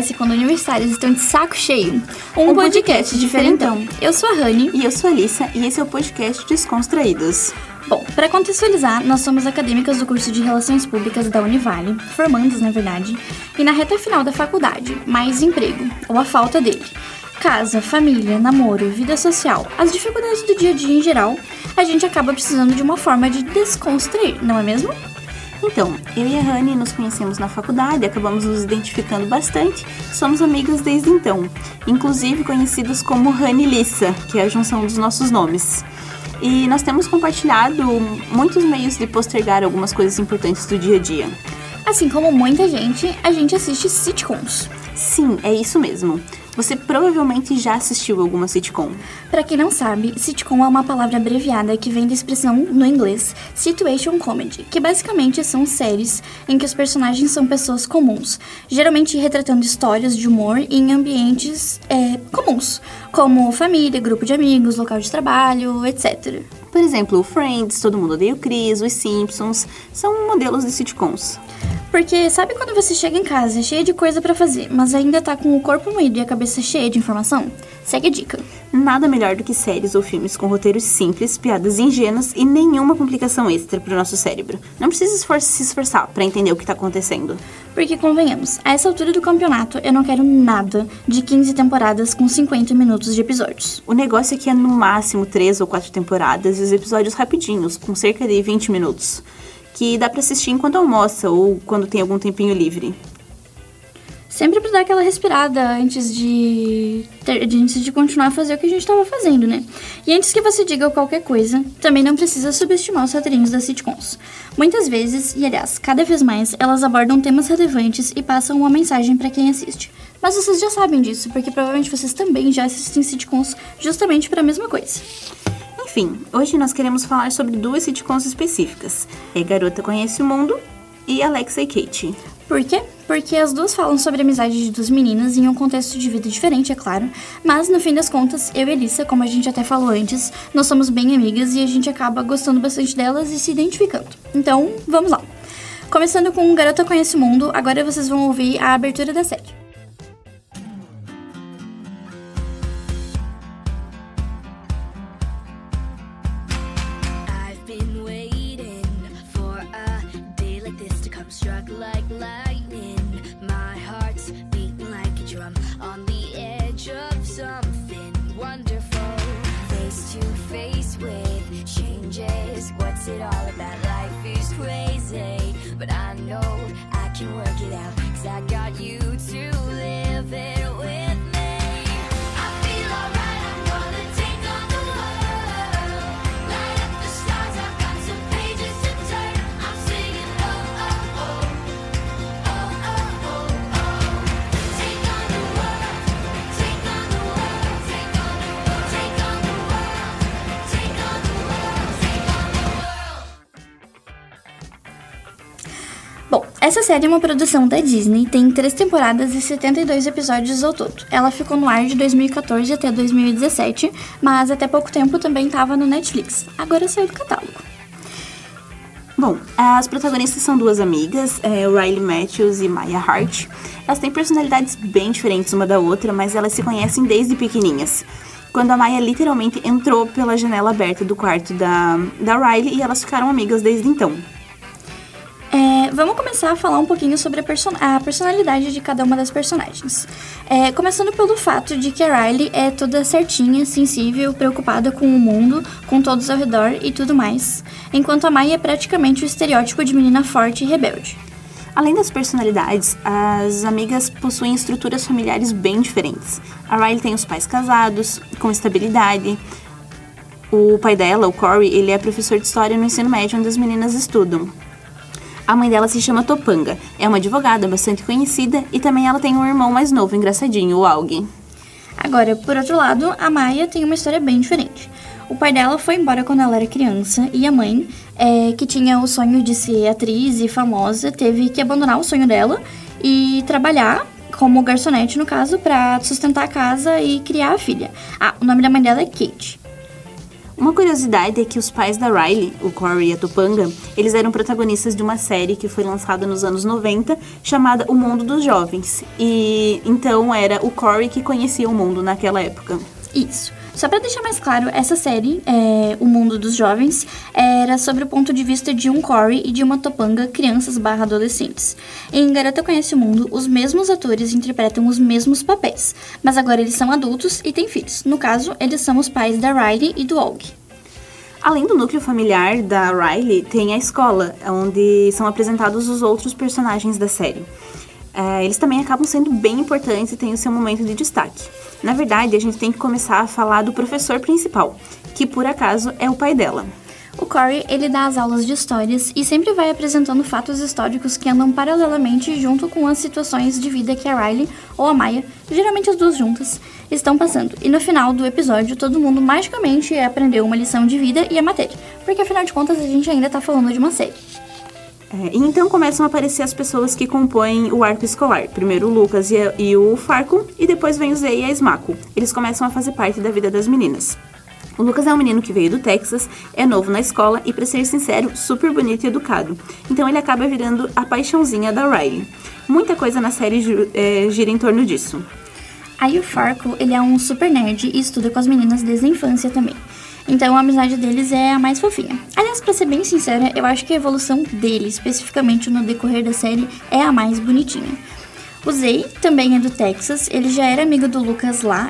acontece quando universitários estão de saco cheio. Um, um podcast, podcast diferentão. Eu sou a Rani. E eu sou a Alissa, e esse é o podcast Descontraídos. Bom, para contextualizar, nós somos acadêmicas do curso de Relações Públicas da Univale, formandos na verdade, e na reta final da faculdade, mais emprego, ou a falta dele. Casa, família, namoro, vida social, as dificuldades do dia a dia em geral, a gente acaba precisando de uma forma de desconstruir, não é mesmo? Então, eu e a Rani nos conhecemos na faculdade, acabamos nos identificando bastante, somos amigas desde então, inclusive conhecidas como Rani Lissa, que é a junção dos nossos nomes. E nós temos compartilhado muitos meios de postergar algumas coisas importantes do dia a dia. Assim como muita gente, a gente assiste sitcoms. Sim, é isso mesmo. Você provavelmente já assistiu alguma sitcom. Para quem não sabe, sitcom é uma palavra abreviada que vem da expressão no inglês situation comedy, que basicamente são séries em que os personagens são pessoas comuns, geralmente retratando histórias de humor em ambientes é, comuns, como família, grupo de amigos, local de trabalho, etc. Por exemplo, Friends, Todo Mundo Odeia o Chris, Os Simpsons, são modelos de sitcoms. Porque sabe quando você chega em casa cheia de coisa para fazer, mas ainda tá com o corpo moído e a cabeça cheia de informação? Segue a dica. Nada melhor do que séries ou filmes com roteiros simples, piadas ingênuas e nenhuma complicação extra pro nosso cérebro. Não precisa esfor se esforçar para entender o que tá acontecendo. Porque convenhamos, a essa altura do campeonato eu não quero nada de 15 temporadas com 50 minutos de episódios. O negócio aqui é no máximo 3 ou 4 temporadas e os episódios rapidinhos, com cerca de 20 minutos que dá para assistir enquanto almoça ou quando tem algum tempinho livre. Sempre para dar aquela respirada antes de, ter, de antes de continuar a fazer o que a gente estava fazendo, né? E antes que você diga qualquer coisa, também não precisa subestimar os roteirinhos das sitcoms. Muitas vezes, e aliás, cada vez mais, elas abordam temas relevantes e passam uma mensagem para quem assiste. Mas vocês já sabem disso, porque provavelmente vocês também já assistem sitcoms justamente para a mesma coisa. Enfim, hoje nós queremos falar sobre duas sitcoms específicas. É Garota Conhece o Mundo e Alexa e Kate. Por quê? Porque as duas falam sobre a amizade de duas meninas em um contexto de vida diferente, é claro. Mas no fim das contas, eu e Elissa, como a gente até falou antes, nós somos bem amigas e a gente acaba gostando bastante delas e se identificando. Então, vamos lá. Começando com Garota Conhece o Mundo, agora vocês vão ouvir a abertura da série. it all about Essa série é uma produção da Disney, tem três temporadas e 72 episódios ao todo. Ela ficou no ar de 2014 até 2017, mas até pouco tempo também estava no Netflix. Agora saiu do catálogo. Bom, as protagonistas são duas amigas, é, Riley Matthews e Maya Hart. Elas têm personalidades bem diferentes uma da outra, mas elas se conhecem desde pequenininhas. Quando a Maya literalmente entrou pela janela aberta do quarto da, da Riley e elas ficaram amigas desde então. É, vamos começar a falar um pouquinho sobre a, person a personalidade de cada uma das personagens. É, começando pelo fato de que a Riley é toda certinha, sensível, preocupada com o mundo, com todos ao redor e tudo mais, enquanto a Maya é praticamente o estereótipo de menina forte e rebelde. Além das personalidades, as amigas possuem estruturas familiares bem diferentes. A Riley tem os pais casados, com estabilidade. O pai dela, o Corey, ele é professor de história no ensino médio onde as meninas estudam. A mãe dela se chama Topanga, é uma advogada bastante conhecida e também ela tem um irmão mais novo, engraçadinho, o Aug. Agora, por outro lado, a Maia tem uma história bem diferente. O pai dela foi embora quando ela era criança e a mãe, é, que tinha o sonho de ser atriz e famosa, teve que abandonar o sonho dela e trabalhar como garçonete, no caso, para sustentar a casa e criar a filha. Ah, o nome da mãe dela é Kate. Uma curiosidade é que os pais da Riley, o Corey e a Topanga, eles eram protagonistas de uma série que foi lançada nos anos 90, chamada O Mundo dos Jovens. E então era o Corey que conhecia o mundo naquela época. Isso. Só para deixar mais claro, essa série, é, O Mundo dos Jovens, era sobre o ponto de vista de um Corey e de uma Topanga, crianças barra adolescentes. Em Garota Conhece o Mundo, os mesmos atores interpretam os mesmos papéis, mas agora eles são adultos e têm filhos. No caso, eles são os pais da Riley e do Og. Além do núcleo familiar da Riley, tem a escola, onde são apresentados os outros personagens da série. É, eles também acabam sendo bem importantes e têm o seu momento de destaque. Na verdade, a gente tem que começar a falar do professor principal, que por acaso é o pai dela. O Corey, ele dá as aulas de histórias e sempre vai apresentando fatos históricos que andam paralelamente junto com as situações de vida que a Riley ou a Maya, geralmente as duas juntas, estão passando. E no final do episódio, todo mundo magicamente aprendeu uma lição de vida e a matéria, porque afinal de contas a gente ainda tá falando de uma série. É, então começam a aparecer as pessoas que compõem o arco escolar. Primeiro o Lucas e, a, e o Farco, e depois vem o Zay e a Smaco. Eles começam a fazer parte da vida das meninas. O Lucas é um menino que veio do Texas, é novo na escola e, pra ser sincero, super bonito e educado. Então ele acaba virando a paixãozinha da Riley. Muita coisa na série é, gira em torno disso. Aí o Farco, ele é um super nerd e estuda com as meninas desde a infância também. Então a amizade deles é a mais fofinha. Aliás, pra ser bem sincera, eu acho que a evolução dele, especificamente no decorrer da série, é a mais bonitinha. O Zay também é do Texas, ele já era amigo do Lucas lá